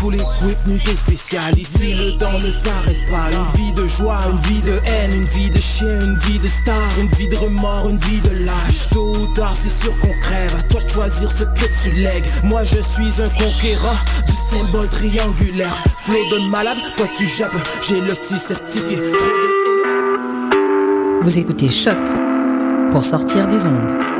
Full equip, nuité spéciale. Ici, le temps ne s'arrête pas. Une vie de joie, une vie de haine, une vie de chien, une vie de star, une vie de remords, une vie de lâche. Tôt ou tard, c'est sûr qu'on crève. À toi de choisir ce que tu lègues. Moi, je suis un conquérant du symbole triangulaire. Flow de malade, toi tu jappes. J'ai le petit certifié. Vous écoutez Choc pour sortir des ondes.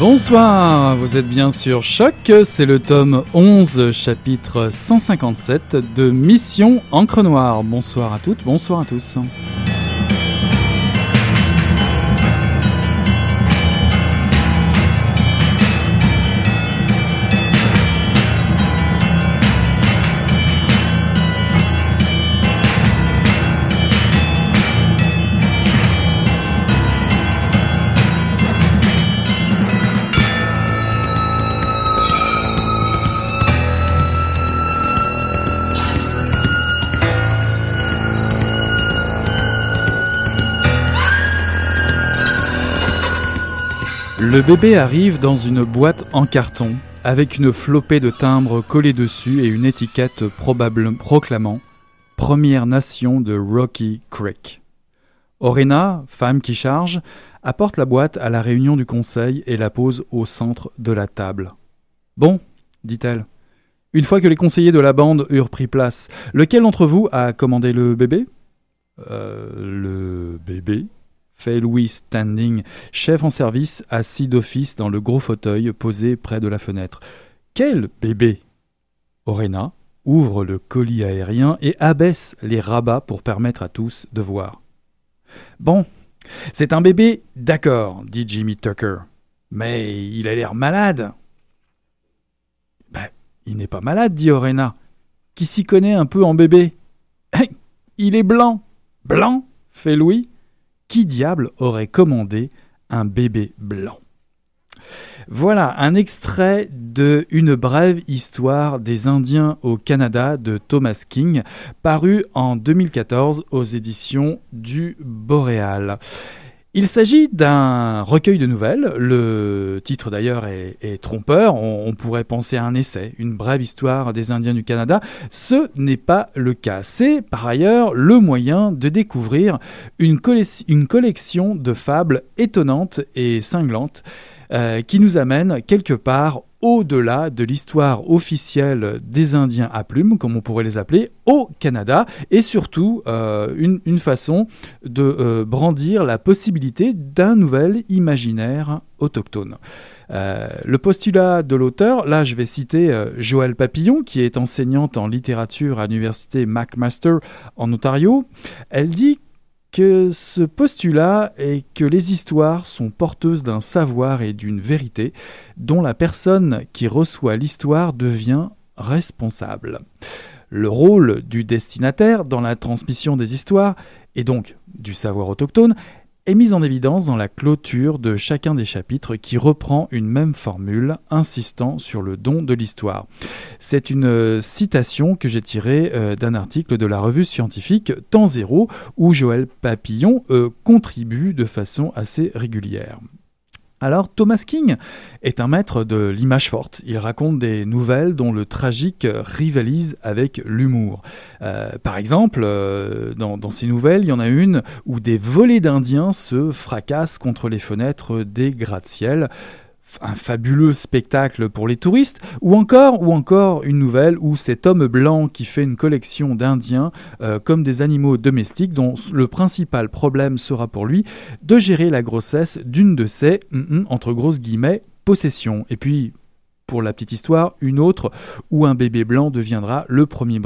Bonsoir, vous êtes bien sur Choc, c'est le tome 11, chapitre 157 de Mission Encre Noire. Bonsoir à toutes, bonsoir à tous. Le bébé arrive dans une boîte en carton, avec une flopée de timbres collés dessus et une étiquette proclamant Première Nation de Rocky Creek. Orena, femme qui charge, apporte la boîte à la réunion du conseil et la pose au centre de la table. Bon, dit-elle. Une fois que les conseillers de la bande eurent pris place, lequel d'entre vous a commandé le bébé? Euh, Le bébé? Fait Louis Standing, chef en service, assis d'office dans le gros fauteuil posé près de la fenêtre. Quel bébé Orena ouvre le colis aérien et abaisse les rabats pour permettre à tous de voir. Bon, c'est un bébé, d'accord, dit Jimmy Tucker. Mais il a l'air malade. Ben, il n'est pas malade, dit Orena. Qui s'y connaît un peu en bébé? Il est blanc. Blanc fait Louis qui diable aurait commandé un bébé blanc? Voilà un extrait de Une brève histoire des Indiens au Canada de Thomas King, paru en 2014 aux éditions du Boréal. Il s'agit d'un recueil de nouvelles. Le titre d'ailleurs est, trompeur. On, pourrait penser à un essai, une brève histoire des Indiens du Canada. Ce n'est pas le cas. C'est par ailleurs le moyen de découvrir une, collection de fables étonnantes et cinglantes euh, qui nous amène quelque part au-delà de l'histoire officielle des Indiens à plumes, comme on pourrait les appeler, au Canada, et surtout euh, une, façon de euh, brandir la possibilité d'un nouvel imaginaire autochtone. Le postulat de l'auteur, là je vais citer Joëlle Papillon, qui est enseignante en littérature à l'université McMaster en Ontario, elle dit que ce postulat est que les histoires sont porteuses d'un savoir et d'une vérité dont la personne qui reçoit l'histoire devient responsable. Le rôle du destinataire dans la transmission des histoires, et donc du savoir autochtone, est mise en évidence dans la clôture de chacun des chapitres qui reprend une même formule insistant sur le don de l'histoire. C'est une euh, citation que j'ai tirée euh, d'un article de la revue scientifique Temps Zéro où Joël Papillon euh, contribue de façon assez régulière. Alors Thomas King est un maître de l'image forte. Il raconte des nouvelles dont le tragique rivalise avec l'humour. Euh, par exemple, euh, dans, dans, ces nouvelles, il y en a une où des volées d'Indiens se fracassent contre les fenêtres des gratte-ciel un fabuleux spectacle pour les touristes, ou encore, ou encore une nouvelle où cet homme blanc qui fait une collection d'Indiens euh, comme des animaux domestiques dont le principal problème sera pour lui de gérer la grossesse d'une de mm, entre grosses guillemets, possessions. Et puis, pour la petite histoire, une autre où un bébé blanc deviendra le premier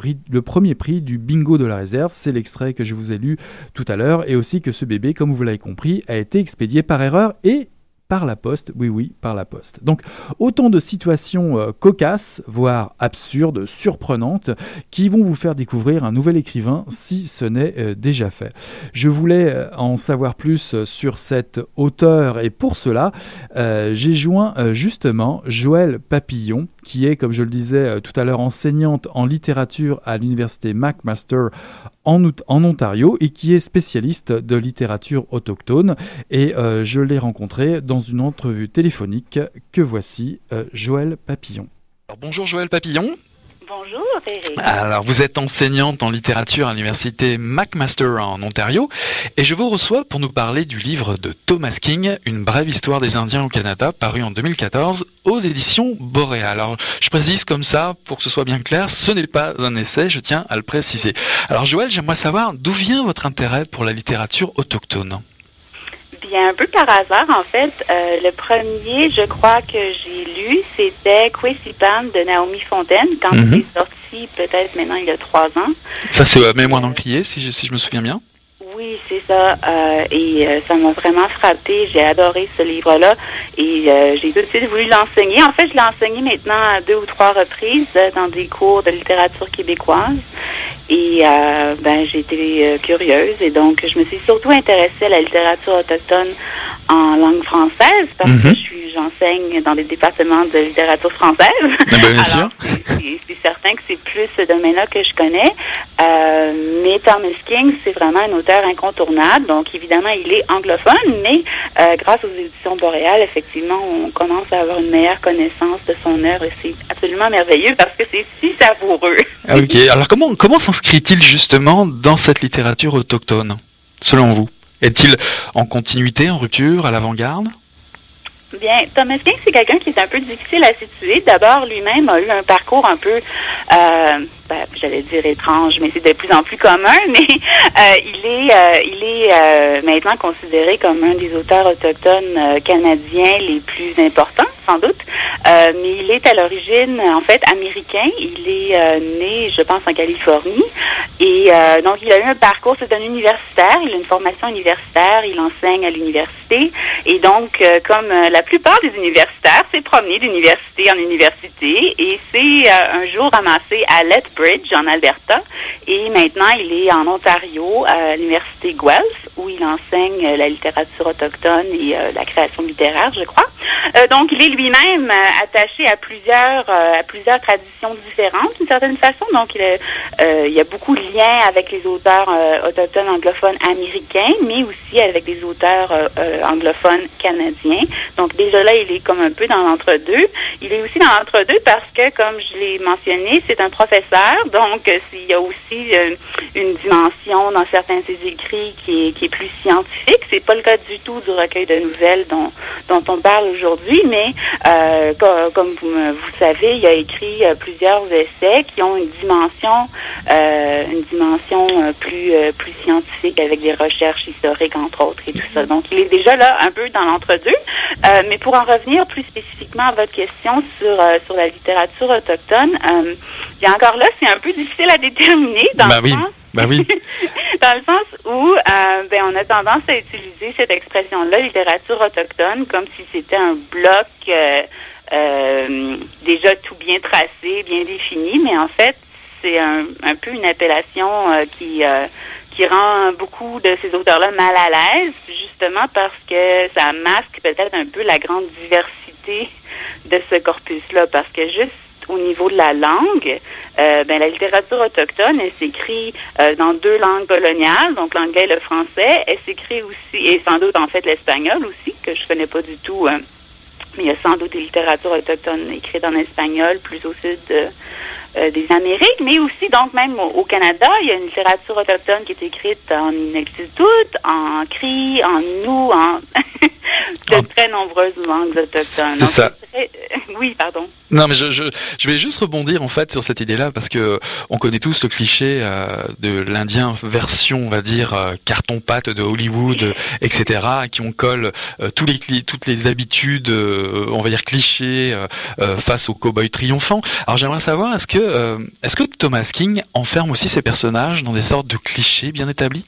prix du bingo de la réserve. C'est l'extrait que je vous ai lu tout à l'heure. Et aussi que ce bébé, comme vous l'avez compris, a été expédié par erreur et par la poste, oui oui, par la poste. Donc autant de situations euh, cocasses, voire absurdes, surprenantes, qui vont vous faire découvrir un nouvel écrivain si ce n'est euh, déjà fait. Je voulais euh, en savoir plus sur cet auteur et pour cela, j'ai joint justement Joël Papillon, qui est, comme je le disais tout à l'heure, enseignante en littérature à l'université McMaster en, Ontario et qui est spécialiste de littérature autochtone. Et euh, je l'ai rencontré dans une entrevue téléphonique que voici euh, Joël Papillon. bonjour Joël Papillon. Bonjour Eric. Alors vous êtes enseignante en littérature à l'université McMaster en Ontario et je vous reçois pour nous parler du livre de Thomas King, Une brève histoire des Indiens au Canada, paru en 2014 aux éditions Boréal. Alors je précise comme ça pour que ce soit bien clair, ce n'est pas un essai, je tiens à le préciser. Alors Joël, j'aimerais savoir d'où vient votre intérêt pour la littérature autochtone? Bien, un peu par hasard, en fait, euh, le premier, je crois que j'ai lu, c'était Quisipan de Naomi Fontaine, quand il mhm. est sorti, peut-être maintenant il y a trois ans. Ça, c'est euh, Mémoire le si je, si je me souviens bien. Oui, c'est ça. Euh, et ça m'a vraiment frappé. J'ai adoré ce livre-là. Et j'ai tout de suite voulu l'enseigner. En fait, je l'ai enseigné maintenant à deux ou trois reprises dans des cours de littérature québécoise. Et euh, ben, j'ai été euh, curieuse et donc je me suis surtout intéressée à la littérature autochtone en langue française parce que mhm. je suis j'enseigne dans des départements de littérature française. Ah ben, bien sûr. C'est certain que c'est plus ce domaine-là que je connais. Euh, mais Thomas King, c'est vraiment un auteur incontournable. Donc évidemment, il est anglophone, mais euh, grâce aux éditions boréales, effectivement, on commence à avoir une meilleure connaissance de son œuvre et c'est absolument merveilleux parce que c'est si savoureux. Ah, ok. Alors comment comment s'inscrit-il justement dans cette littérature autochtone, selon vous? Est-il en continuité, en rupture, à l'avant-garde? Bien, Thomas King, c'est quelqu'un qui est un peu difficile à situer. D'abord, lui-même a eu un parcours un peu, euh, ben, j'allais dire étrange, mais c'est de plus en plus commun. Mais euh, il est, euh, il est maintenant considéré comme un des auteurs autochtones canadiens les plus importants sans doute. Euh, mais il est à l'origine, en fait, américain. Il est euh, né, je pense, en Californie. Et euh, donc, il a eu un parcours, c'est un universitaire. Il a une formation universitaire. Il enseigne à l'université. Et donc, comme la plupart des universitaires, s'est promené d'université en université. Et c'est un jour ramassé à En Alberta. Et maintenant, il est en Ontario, à l'université Guelph, où il enseigne la littérature autochtone et la création littéraire, je crois. donc, il est lui-même euh, attaché à plusieurs, euh, à plusieurs traditions différentes d'une certaine façon. Donc, il, euh, y a beaucoup de liens avec les auteurs autochtones anglophones américains, mais aussi avec des auteurs anglophones canadiens. Donc, déjà là, il est comme un peu dans l'entre-deux. Il est aussi dans l'entre-deux parce que, comme je l'ai mentionné, c'est un professeur. Donc, il y a aussi une dimension dans certains de ses écrits qui est, qui est plus scientifique. C'est pas le cas du tout du recueil de nouvelles dont, dont on parle aujourd'hui, mais euh, comme, vous, vous, savez, il a écrit euh, plusieurs essais qui ont une dimension, euh, une dimension plus plus scientifique avec des recherches historiques entre autres et tout ça. Donc, il est déjà là un peu dans l'entre-deux. mais pour en revenir plus spécifiquement à votre question sur sur la littérature autochtone, a encore là, c'est un peu difficile à déterminer dans ben le sens ben oui. Dans le sens où euh, ben, on a tendance à utiliser cette expression-là, littérature autochtone, comme si c'était un bloc euh, euh, déjà tout bien tracé, bien défini, mais en fait, c'est un, un, peu une appellation qui qui rend beaucoup de ces auteurs-là mal à l'aise, justement parce que ça masque peut-être un peu la grande diversité de ce corpus-là, parce que juste au niveau de la langue, euh, ben, la littérature autochtone, elle s'écrit euh, dans deux langues coloniales, donc l'anglais et le français. Elle s'écrit aussi, et sans doute en fait l'espagnol aussi, que je connais pas du tout. Hein. mais il y a sans doute des littératures autochtones écrites en espagnol, plus au sud euh, des Amériques, mais aussi donc même au, Canada, il y a une littérature autochtone qui est écrite en Inuktitut, en Cri, en Innu, en de très nombreuses langues autochtones. oui, pardon. Non, mais je, je, je, vais juste rebondir en fait sur cette idée-là parce que on connaît tous le cliché euh, de l'Indien version, on va dire euh, carton-pâte de Hollywood, etc., qui on colle euh, tous les toutes les habitudes, on va dire clichés face au cow-boy triomphant. Alors j'aimerais savoir est-ce que est-ce que Thomas King enferme aussi ses personnages dans des sortes de clichés bien établis?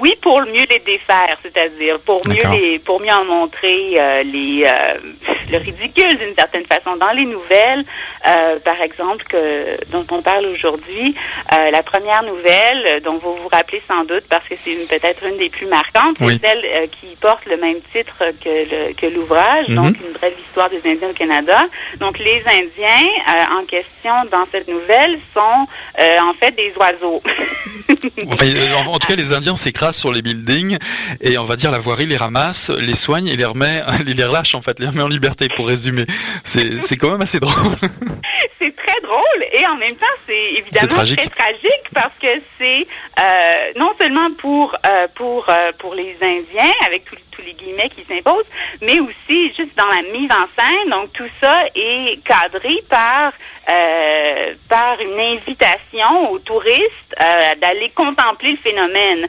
Oui, pour mieux les défaire, c'est-à-dire pour mieux les, pour mieux en montrer euh, les euh, le ridicule d'une certaine façon dans les nouvelles, euh, par exemple que dont on parle aujourd'hui. la première nouvelle, dont vous vous rappelez sans doute parce que c'est peut-être une des plus marquantes, c'est celle qui porte le même titre que que l'ouvrage, mhm. donc une brève histoire des Indiens au Canada. Donc les Indiens en question dans cette nouvelle sont en fait des oiseaux. en, tout cas, les Indiens sur les buildings et on va dire la voirie les ramasse, les soigne et les remet, les relâche en fait, les remet en liberté pour résumer. C'est quand même assez drôle. c'est très drôle et en même temps c'est évidemment très tragique parce que c'est euh, non seulement pour euh, pour euh, pour les Indiens avec tous les guillemets qui s'imposent, mais aussi juste dans la mise en scène. Donc tout ça est cadré par par une invitation aux touristes d'aller contempler le phénomène.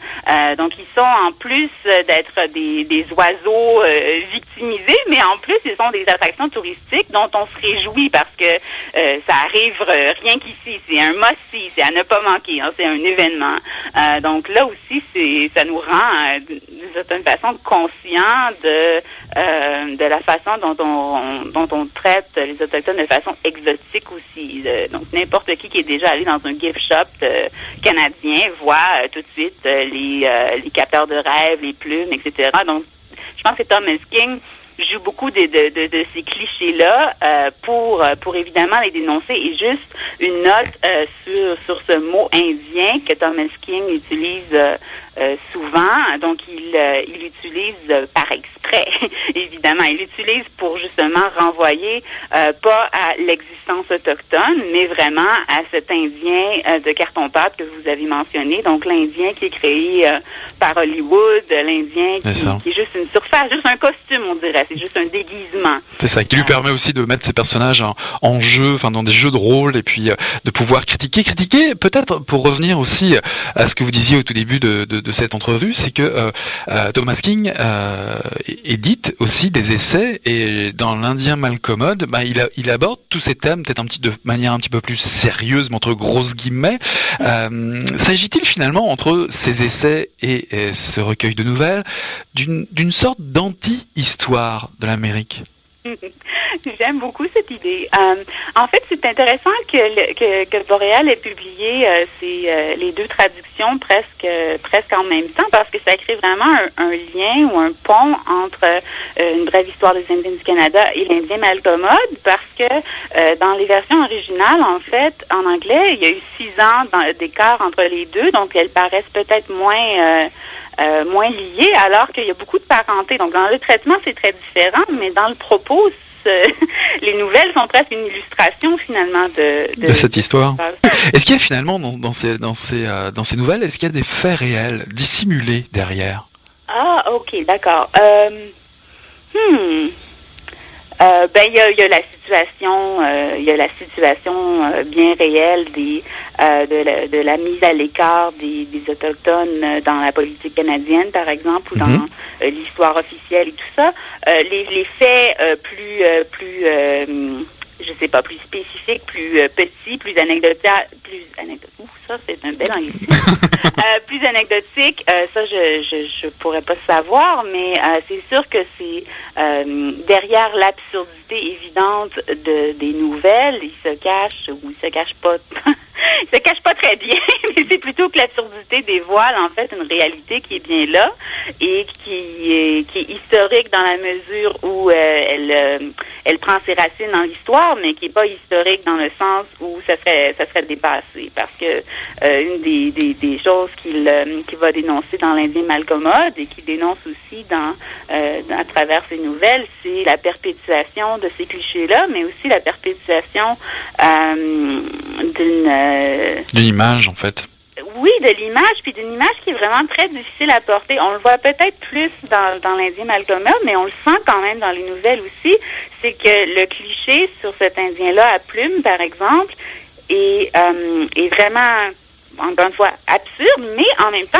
donc ils sont en plus d'être des, des oiseaux victimisés, mais en plus ils sont des attractions touristiques dont on se réjouit parce que ça arrive rien qu'ici. C'est un must c'est à ne pas manquer. Hein, c'est un événement. Euh, donc là aussi, ça nous rend euh, d'une certaine façon conscients de euh, de la façon dont on dont on traite les autochtones de façon exotique aussi. Donc n'importe qui qui est déjà allé dans un gift shop canadien voit tout de suite les capteurs de rêves, les plumes, etc. Donc je pense que Thomas King joue beaucoup de, de, de, ces clichés-là euh, pour, pour évidemment les dénoncer. Et juste une note euh, sur, sur ce mot indien que Thomas King utilise euh, euh, souvent. Donc, il, euh, il utilise euh, par exprès, évidemment. Il utilise pour justement renvoyer pas à l'existence autochtone, mais vraiment à cet Indien de carton-pâte que vous avez mentionné. Donc, l'Indien qui est créé par Hollywood, l'Indien qui, qui, est juste une surface, juste un costume, on dirait. C'est juste un déguisement. C'est ça, qui lui permet aussi de mettre ses personnages en, jeu, enfin dans des jeux de rôle, et puis de pouvoir critiquer, critiquer. Peut-être pour revenir aussi à ce que vous disiez au tout début de, cette entrevue, c'est que euh, euh, Thomas King euh, édite aussi des essais et dans l'Indien Malcommode, bah, il, il aborde tous ces thèmes peut-être un petit de manière un petit peu plus sérieuse, mais entre grosses guillemets. S'agit-il finalement entre ces essais et, et ce recueil de nouvelles d'une sorte d'anti-histoire? De l'Amérique J'aime beaucoup cette idée. Euh, en fait, c'est intéressant que, que, que, Boréal ait publié euh, euh, les deux traductions presque, presque en même temps parce que ça crée vraiment un, lien ou un pont entre une brève histoire des Indiens du Canada et l'Indien Malcommode parce que dans les versions originales, en fait, en anglais, il y a eu six ans d'écart entre les deux, donc elles paraissent peut-être moins euh, moins liés, alors qu'il y a beaucoup de parenté. Donc, dans le traitement, c'est très différent, mais dans le propos, les nouvelles sont presque une illustration finalement de, de, cette histoire. Est-ce qu'il y a finalement dans, dans, ces, dans, ces, euh, dans ces nouvelles, est-ce qu'il y a des faits réels dissimulés derrière? Ah, ok, d'accord. Euh, hmm. Euh, ben il y a, y a, la situation, euh, il y a la situation euh, bien réelle des de la, de, la, mise à l'écart des, des, autochtones dans la politique canadienne, par exemple, ou dans mhm. l'histoire officielle et tout ça. les, les faits plus plus je sais pas, plus spécifiques, plus petits, plus anecdotiques, plus anecdotiques. ça c'est un bel anglicisme. plus anecdotique, ça je, je je pourrais pas savoir, mais c'est sûr que c'est derrière l'absurdité évidente de, des nouvelles, il se cache ou il se cache pas il se cache pas très bien, mais c'est plutôt que l'absurdité dévoile en fait une réalité qui est bien là et qui est, historique dans la mesure où euh, elle, euh, elle prend ses racines dans l'histoire, mais qui est pas historique dans le sens où ça serait ça serait dépassé. Parce que euh, une des, des, choses qu'il qu'il va dénoncer dans l'Indien Malcommode et qui dénonce aussi dans, à travers ses nouvelles, c'est la perpétuation de ces clichés-là, mais aussi la perpétuation d'une d'une image, en fait. Oui, de l'image, puis d'une image qui est vraiment très difficile à porter. On le voit peut-être plus dans, dans l'Indien Malcolm mais on le sent quand même dans les nouvelles aussi. C'est que le cliché sur cet Indien-là à plume, par exemple, est, euh, est vraiment, encore une fois, absurde, mais en même temps,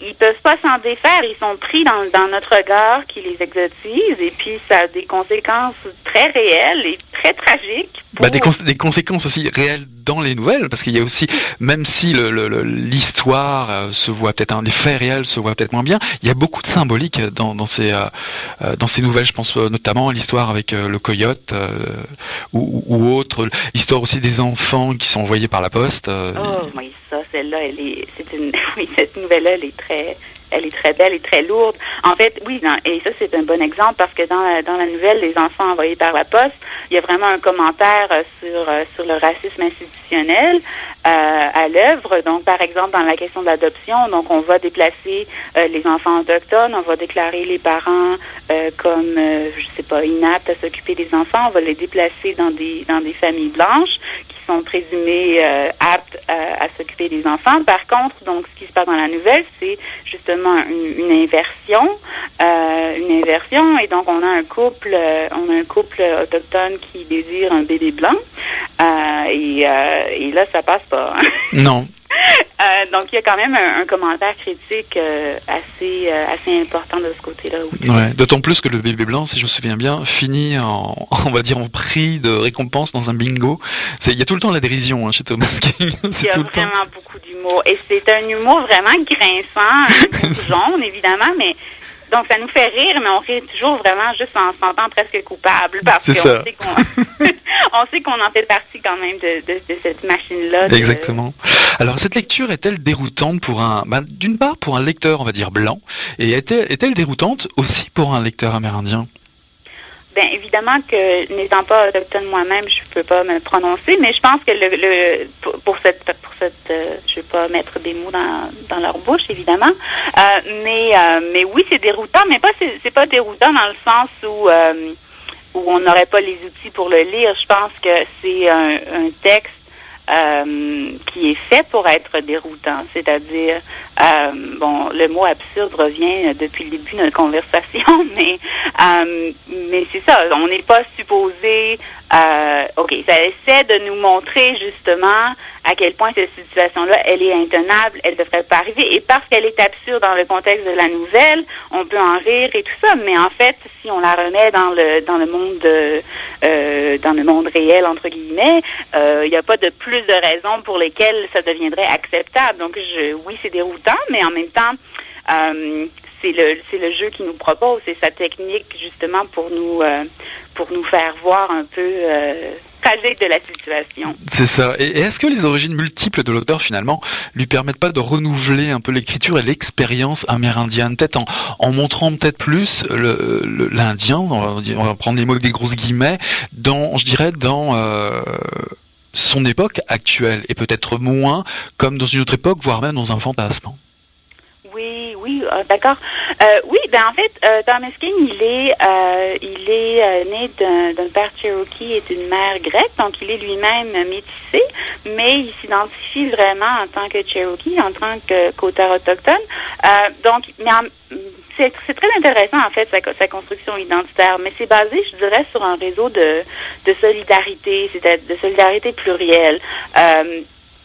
ils peuvent pas s'en défaire. Ils sont pris dans, dans notre regard qui les exotise et puis ça a des conséquences très réelles et très tragiques. Bah, des, des, conséquences aussi réelles dans les nouvelles, parce qu'il y a aussi, même si l'histoire euh, se voit peut-être, un des faits se voit peut-être moins bien, il y a beaucoup de symbolique dans, dans ces euh, euh, dans ces nouvelles. Je pense notamment à l'histoire avec le coyote ou, autre, l'histoire aussi des enfants qui sont envoyés par la poste. oh oui, ça, celle-là, elle est, une, oui, cette nouvelle-là, elle est très elle est très belle et très lourde. En fait, oui, et ça c'est un bon exemple parce que dans la, dans la nouvelle Les enfants envoyés par la poste, il y a vraiment un commentaire euh, sur euh, sur le racisme institutionnel euh, à l'œuvre. Donc, par exemple, dans la question de l'adoption, donc on va déplacer les enfants autochtones, on va déclarer les parents comme, je sais pas, inaptes à s'occuper des enfants, on va les déplacer dans des dans des familles blanches qui sont présumées aptes à, s'occuper des enfants. Par contre, donc, ce qui se passe dans la nouvelle, c'est justement une, inversion, euh, une inversion, et donc on a un couple, euh, on a un couple autochtone qui désire un bébé blanc, euh, et, et, là ça passe pas. Non. donc, il y a quand même un, commentaire critique assez, assez important de ce côté-là. Ouais, D'autant plus que le bébé blanc, si je me souviens bien, finit en, on va dire, en prix de récompense dans un bingo. Il y a tout le temps la dérision hein, chez Thomas King. Il y a vraiment beaucoup d'humour. Et c'est un humour vraiment grinçant, un jaune, évidemment, mais donc, ça nous fait rire, mais on rit toujours vraiment juste en se sentant presque coupable parce qu'on sait qu'on on sait qu'on en fait partie quand même de, cette machine-là. Exactement. Alors, cette lecture est-elle déroutante pour un, ben, d'une part pour un lecteur, on va dire blanc, et est-elle déroutante aussi pour un lecteur amérindien? Bien, évidemment que n'étant pas autochtone moi-même, je ne peux pas me prononcer, mais je pense que pour, cette pour cette euh, je vais pas mettre des mots dans, dans leur bouche, évidemment. Euh, mais euh, mais oui, c'est déroutant, mais pas c'est pas déroutant dans le sens où où on n'aurait pas les outils pour le lire. Je pense que c'est un texte euh, qui est fait pour être déroutant. C'est-à-dire, euh, bon, le mot absurde revient depuis le début de notre conversation, mais euh, mais c'est ça. On n'est pas supposé. ok, ça essaie de nous montrer justement à quel point cette situation-là, elle est intenable, elle ne devrait pas arriver. Et parce qu'elle est absurde dans le contexte de la nouvelle, on peut en rire et tout ça. Mais en fait, si on la remet dans le dans le monde euh, dans le monde réel entre guillemets, euh, il n'y a pas de plus de raisons pour lesquelles ça deviendrait acceptable. Donc, je, oui, c'est déroutant, mais en même temps. Euh, c'est le c'est le jeu qui nous propose, c'est sa technique justement pour nous pour nous faire voir un peu C'est ça. Et est-ce que les origines multiples de l'auteur, finalement, lui permettent pas de renouveler un peu l'écriture et l'expérience amérindienne, peut-être en, montrant peut-être plus l'Indien, on, va prendre les mots avec des grosses guillemets, dans, je dirais, dans... Euh, son époque actuelle et peut-être moins comme dans une autre époque, voire même dans un fantasme. Oui, oui, euh, d'accord. Euh, oui, ben en fait, euh, King, il est, euh, il est né d'un père Cherokee et d'une mère grecque, donc il est lui-même métissé, mais il s'identifie vraiment en tant que Cherokee, en tant qu'auteur autochtone. donc, c'est très intéressant en fait sa, construction identitaire, mais c'est basé, je dirais, sur un réseau de, solidarité, c'est de solidarité plurielle.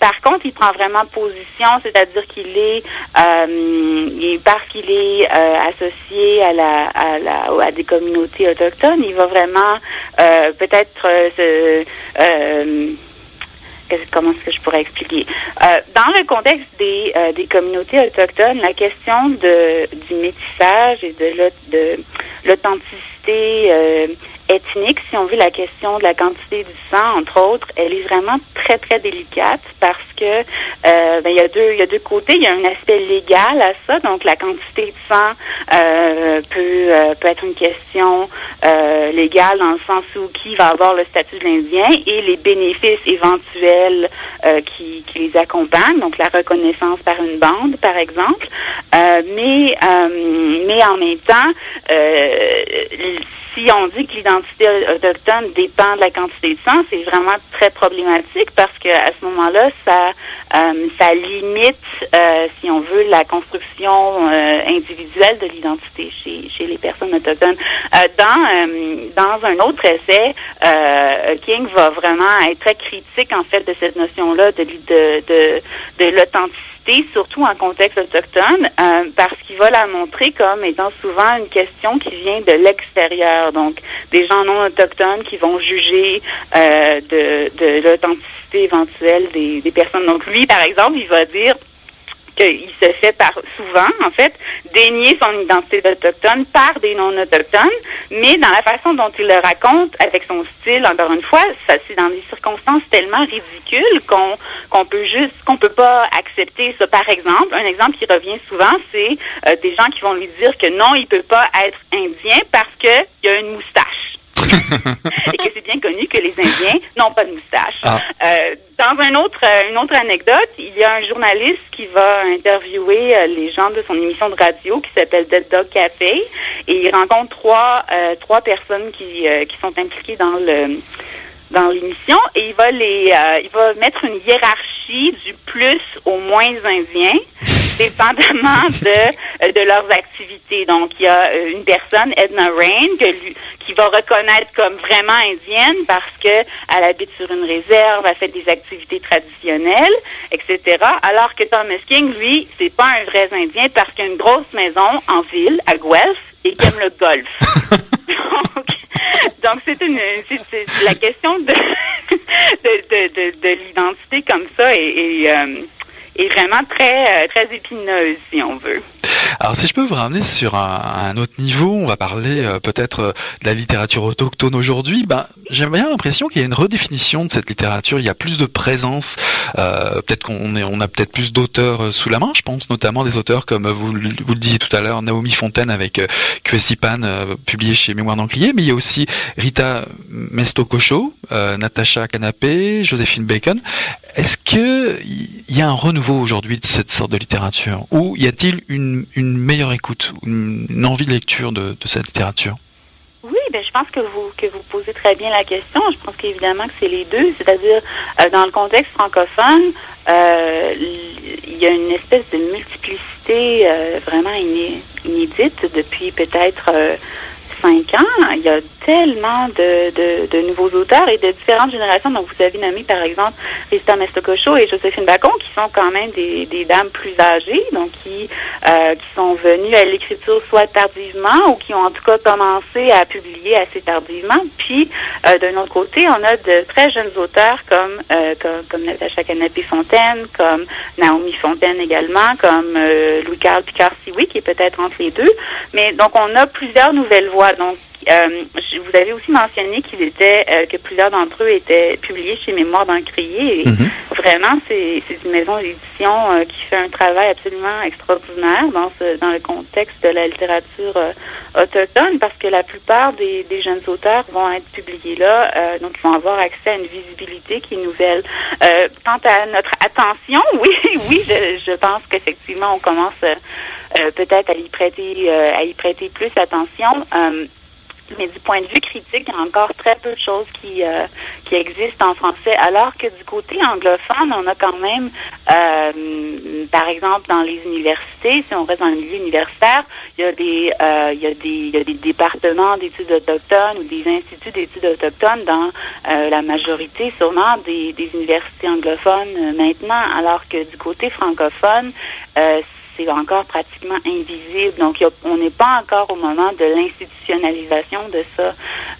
Par contre, il prend vraiment position, c'est-à-dire qu'il est, euh, parce qu'il est euh, associé à la, à des communautés autochtones, il va vraiment euh, peut-être se comment est-ce que je pourrais expliquer? dans le contexte des, des communautés autochtones, la question de, du métissage et de l'authenticité ethnique, si on veut la question de la quantité du sang, entre autres, elle est vraiment très, très délicate parce que euh, ben, il y a deux il y a deux côtés. Il y a un aspect légal à ça, donc la quantité de sang euh, peut, euh, peut être une question légale dans le sens où qui va avoir le statut de l'Indien et les bénéfices éventuels qui, qui les accompagnent, donc la reconnaissance par une bande, par exemple. mais mais en même temps, si on dit que l'identité autochtone dépend de la quantité de sang, c'est vraiment très problématique parce que à ce moment-là, ça euh, ça limite, euh, si on veut, la construction euh, individuelle de l'identité chez, chez les personnes autochtones. dans dans un autre essai, King va vraiment être très critique en fait de cette notion-là de de, de l'authenticité surtout en contexte autochtone, euh, parce qu'il va la montrer comme étant souvent une question qui vient de l'extérieur. Donc, des gens non autochtones qui vont juger euh, de, de l'authenticité éventuelle des, des personnes. Donc, lui, par exemple, il va dire qu'il se fait par souvent, en fait, dénier son identité d'autochtone par des non-autochtones, mais dans la façon dont il le raconte, avec son style, encore une fois, ça c'est dans des circonstances tellement ridicules qu'on qu'on peut juste, qu'on peut pas accepter ça. Par exemple, un exemple qui revient souvent, c'est euh, des gens qui vont lui dire que non, il peut pas être indien parce qu'il a une moustache. Et que c'est bien connu que les Indiens n'ont pas de moustache. Ah. Euh, dans un autre, euh, une autre anecdote, il y a un journaliste qui va interviewer euh, les gens de son émission de radio qui s'appelle Dead Dog Café et il rencontre trois, trois personnes qui, qui sont impliquées dans le dans l'émission et il va les il va mettre une hiérarchie du plus au moins indien dépendamment de, de leurs activités. Donc, il y a euh, une personne, Edna Rain, qui va reconnaître comme vraiment indienne parce qu'elle habite sur une réserve, elle fait des activités traditionnelles, etc. Alors que Thomas King, lui, c'est pas un vrai indien parce qu'il a une grosse maison en ville, à Guelph, et qui aime le golf. donc, c'est une, c'est, la question de, de, de, de, l'identité comme ça et, euh, est vraiment très, euh, très épineuse, si on veut. Alors si je peux vous ramener sur un, autre niveau, on va parler euh, peut-être euh, de la littérature autochtone aujourd'hui. Ben, j'ai bien l'impression qu'il y a une redéfinition de cette littérature. Il y a plus de présence. Euh, peut-être qu'on on a peut-être plus d'auteurs sous la main. Je pense notamment des auteurs comme vous, vous le disiez tout à l'heure, Naomi Fontaine avec Kwesipan, publié chez Mémoire d'Anclier. Mais il y a aussi Rita Mestokosho, Natacha Canapé, Joséphine Bacon. Est-ce que il y a un renouveau aujourd'hui de cette sorte de littérature, ou y a-t-il une, une, meilleure écoute, une, envie de lecture de, de cette littérature oui, ben, je pense que vous que vous posez très bien la question. Je pense qu'évidemment que c'est les deux, c'est-à-dire euh, dans le contexte francophone, euh, il y a une espèce de multiplicité euh, vraiment inédite depuis peut-être Il y a tellement de, nouveaux auteurs et de différentes générations. Donc, vous avez nommé, par exemple, Rista Mestococho et Joséphine Bacon, qui sont quand même des, dames plus âgées, donc qui, euh, qui sont venues à l'écriture soit tardivement ou qui ont en tout cas commencé à publier assez tardivement. Puis, euh, d'un autre côté, on a de très jeunes auteurs comme, euh, comme, Natacha Canapé-Fontaine, comme Naomi Fontaine également, comme Louis-Carl Picard-Sioui, qui est peut-être entre les deux. Mais donc, on a plusieurs nouvelles Donc, euh, vous avez aussi mentionné qu'il était euh, que plusieurs d'entre eux étaient publiés chez Mémoire. Et mhm. Vraiment, c'est une maison d'édition euh, qui fait un travail absolument extraordinaire dans ce, dans le contexte de la littérature autochtone, parce que la plupart des, des, jeunes auteurs vont être publiés là, donc ils vont avoir accès à une visibilité qui est nouvelle. quant à notre attention, oui, oui, je, je pense qu'effectivement on commence peut-être à y prêter à y prêter plus attention. Mais du point de vue critique, il y a encore très peu de choses qui, euh, qui existent en français, alors que du côté anglophone, on a quand même, euh, par exemple, dans les universités, si on reste dans le milieu universitaire, il y a des, euh, il y a des, il y a des départements d'études autochtones ou des instituts d'études autochtones dans la majorité, sûrement, des, des universités anglophones maintenant, alors que du côté francophone, c'est encore pratiquement invisible. Donc, on n'est pas encore au moment de l'institutionnalisation de ça.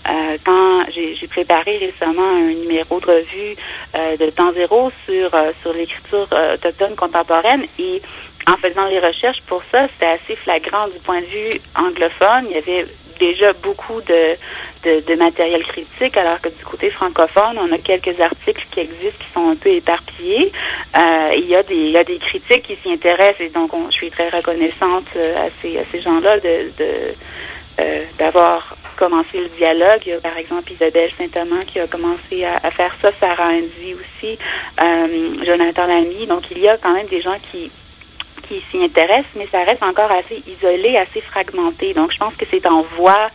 Euh, quand j'ai préparé récemment un numéro de revue euh, de temps zéro sur, euh, sur l'écriture autochtone contemporaine et en faisant les recherches pour ça, c'était assez flagrant du point de vue anglophone. Il y avait déjà beaucoup de, de, matériel critique, alors que du côté francophone, on a quelques articles qui existent qui sont un peu éparpillés. Euh, il, y a des, il y a des critiques qui s'y intéressent et donc je suis très reconnaissante euh, à ces, à ces gens-là de, euh, d'avoir commencé le dialogue. Il y a par exemple Isabelle Saint-Amand qui a commencé à, faire ça, Sarah Andy aussi, Jonathan Lamy. Donc il y a quand même des gens qui qui s'y intéressent, mais ça reste encore assez isolé, assez fragmenté. Donc, je pense que c'est en voie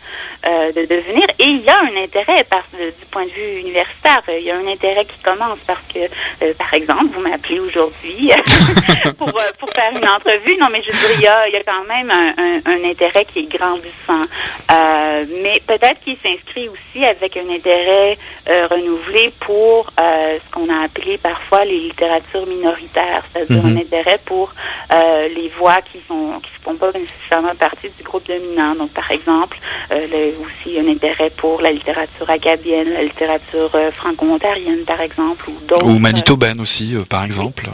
euh, de devenir. Et il y a un intérêt par, du point de vue universitaire. Il y a un intérêt qui commence parce que, euh, par exemple, vous m'appelez aujourd'hui pour, euh, pour faire une entrevue. Non, mais je veux dire, il y a, il y a quand même un, un, intérêt qui est grandissant. mais peut-être qu'il s'inscrit aussi avec un intérêt renouvelé pour ce qu'on a appelé parfois les littératures minoritaires, c'est-à-dire un mhm. intérêt pour les voix qui sont qui ne font pas nécessairement partie du groupe dominant. Donc, par exemple, le, aussi un intérêt pour la littérature acadienne, la littérature euh, franco-ontarienne, par exemple, ou d'autres. Ou manitobaine aussi, euh, par exemple.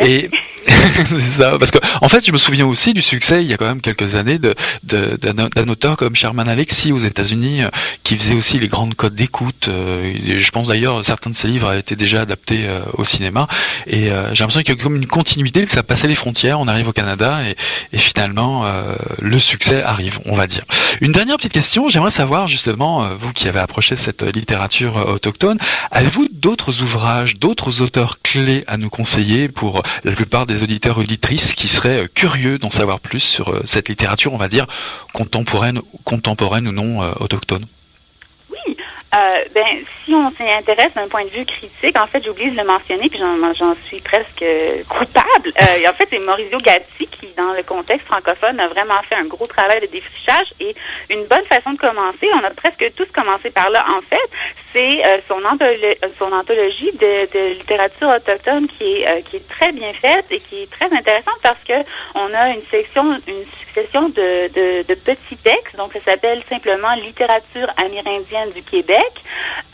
Et c'est ça, parce que en fait, je me souviens aussi du succès il y a quand même quelques années de, d'un auteur comme Sherman Alexie aux États-Unis, euh, qui faisait aussi les grandes codes d'écoute. je pense d'ailleurs certains de ses livres été déjà adaptés au cinéma, et j'ai l'impression qu'il y a comme une continuité, que ça passait les frontières. On arrive au Canada et, et finalement le succès arrive, on va dire. Une dernière petite question j'aimerais savoir justement, euh, vous qui avez approché cette littérature euh, autochtone, avez-vous d'autres ouvrages, d'autres auteurs clés à nous conseiller pour la plupart des auditeurs auditrices qui seraient euh, curieux d'en savoir plus sur cette littérature, on va dire, contemporaine, contemporaine ou non autochtone. Oui, euh, ben, si on s'y intéresse d'un point de vue critique, en fait, j'oublie de le mentionner, puis j'en suis presque coupable. Euh, en fait, c'est Maurizio Gatti qui, dans le contexte francophone, a vraiment fait un gros travail de défrichage et une bonne façon de commencer, on a presque tous commencé par là, en fait, c'est euh, son, anthologie de, littérature autochtone qui est, euh, très bien faite et qui est très intéressante parce que on a une section, une succession de petits textes. Donc, ça s'appelle simplement Littérature amérindienne du Québec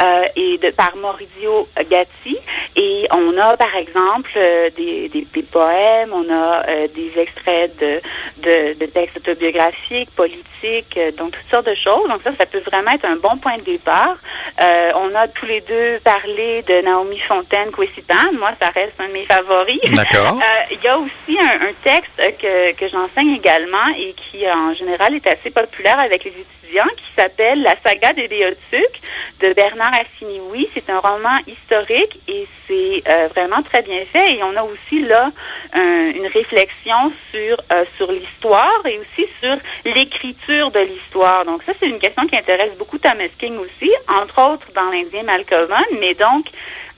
euh, et de, par Maurizio Gatti. Et on a, par exemple, euh, des, des, poèmes, on a euh, des extraits de, de, de, textes autobiographiques, politiques, donc toutes sortes de choses. Donc ça, ça peut vraiment être un bon point de départ. on a tous les deux parlé de Naomi Fontaine, Kwesitan. Moi, ça reste un de mes favoris. D'accord. Il y a aussi un, un texte que, que j'enseigne également et qui, en général, est assez populaire avec les étudiants qui s'appelle La saga des Béotucs de Bernard Assiniwi. C'est un roman historique et c'est euh, vraiment très bien fait. Et on a aussi là une réflexion sur, euh, sur l'histoire et aussi sur l'écriture de l'histoire. Donc ça, c'est une question qui intéresse beaucoup Thomas King aussi, entre autres dans l'Indien Malcolm, mais donc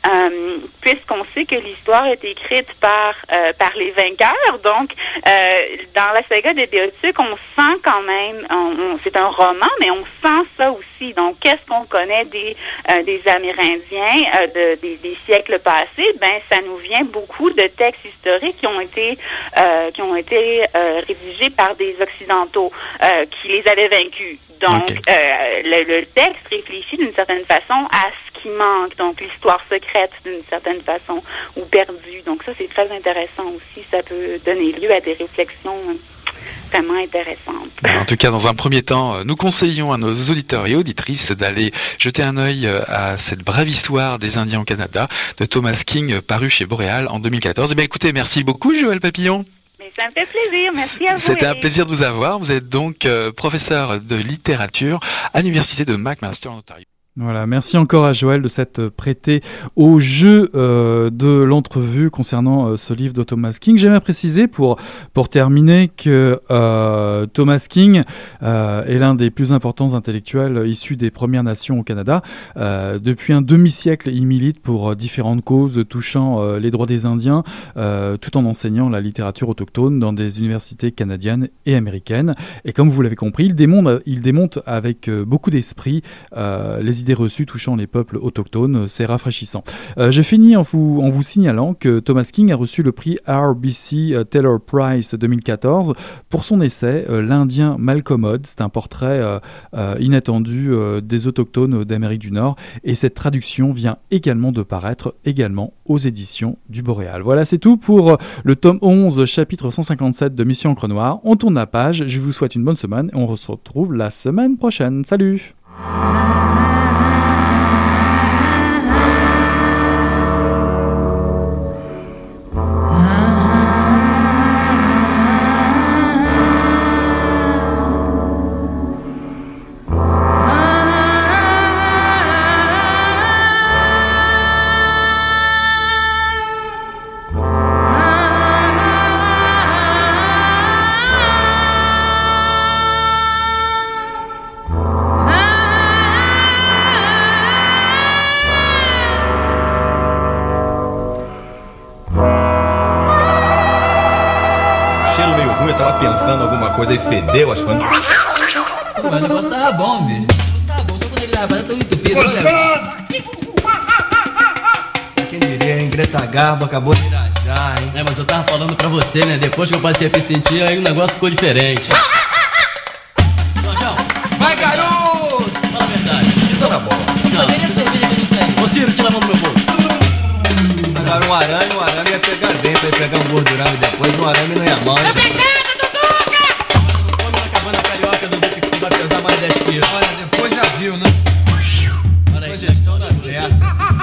euh, puisqu'on sait que l'histoire est écrite par euh, par les vainqueurs. Donc, euh, dans la saga des Béotiques, on sent quand même, c'est un roman, mais on sent ça aussi. Donc, qu'est-ce qu'on connaît des des Amérindiens de, des, siècles passés? Ben, ça nous vient beaucoup de textes historiques qui ont été qui ont été rédigés par des occidentaux qui les avaient vaincus. Donc, le, le, texte réfléchit d'une certaine façon à qui manque, donc l'histoire secrète d'une certaine façon, ou perdue. Donc ça, c'est très intéressant aussi. Ça peut donner lieu à des réflexions euh, vraiment intéressantes. En tout cas, dans un premier temps, euh, nous conseillons à nos auditeurs et auditrices d'aller jeter un œil euh, à cette brève histoire des Indiens au Canada de Thomas King, paru chez Boréal en 2014. Eh bien, écoutez, merci beaucoup, Joël Papillon. Mais ça me fait plaisir, merci à vous. C'était un plaisir de vous avoir. Vous êtes donc professeur de littérature à l'université de McMaster en Ontario. Voilà, merci encore à Joël de s'être prêté au jeu euh, de l'entrevue concernant euh, ce livre de Thomas King. J'aimerais préciser pour, pour terminer que euh, Thomas King est l'un des plus importants intellectuels issus des Premières Nations au Canada. depuis un demi-siècle, il milite pour différentes causes touchant les droits des Indiens, tout en enseignant la littérature autochtone dans des universités canadiennes et américaines. Et comme vous l'avez compris, il démonte, il démonte avec beaucoup d'esprit les idées reçus touchant les peuples autochtones, c'est rafraîchissant. Euh, je finis en vous, en vous signalant que Thomas King a reçu le prix RBC euh, Taylor Prize 2014 pour son essai euh, L'Indien Malcommode. C'est un portrait inattendu des autochtones d'Amérique du Nord et cette traduction vient également de paraître également aux éditions du Boréal. Voilà, c'est tout pour le tome 11, chapitre 157 de Mission Encre Noire. On tourne la page, je vous souhaite une bonne semaine et on se retrouve la semaine prochaine. Salut fedeu as coisas. Mas o negócio tava bom, bicho. O negócio tava bom, só quando ele tava tão entupido. Gostoso! Quem diria, hein? Greta Garbo acabou de irajar, hein? É, mas eu tava falando pra você, né? Depois que eu passei a me sentir, aí o negócio ficou diferente. Jorjão, Vai, garoto! fala a verdade. Isso tá bom. Não. Poderia cerveja que não serve. Ô Ciro, tira a mão do meu bolso. Agora um arame, um arame ia pegar dentro, ia pegar um gordurão e depois um arame não ia mal. hein? Come 10 quilos. Olha, depois já viu, né? Olha aí, gestão tá, então tá certo.